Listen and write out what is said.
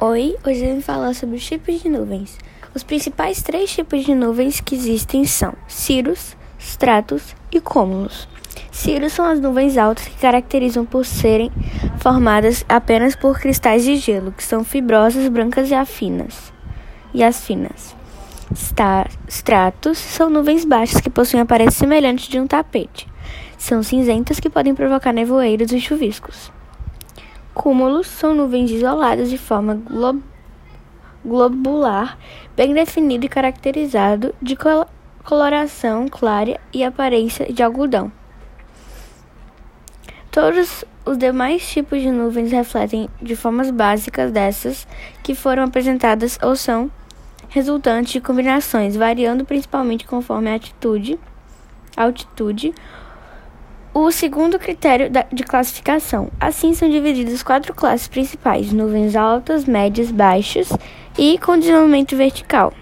Oi, hoje vim falar sobre os tipos de nuvens. Os principais três tipos de nuvens que existem são cirros, stratos e cúmulos. Cirros são as nuvens altas que caracterizam por serem formadas apenas por cristais de gelo, que são fibrosas, brancas e afinas. E as finas. Stratos são nuvens baixas que possuem aparência semelhante de um tapete. São cinzentas que podem provocar nevoeiros e chuviscos. Cúmulos são nuvens isoladas de forma glo globular, bem definido e caracterizado, de col coloração clara e aparência de algodão. Todos os demais tipos de nuvens refletem de formas básicas dessas que foram apresentadas ou são resultantes de combinações, variando principalmente conforme a atitude, altitude o segundo critério de classificação. Assim, são divididas quatro classes principais: nuvens altas, médias, baixas e condicionamento vertical.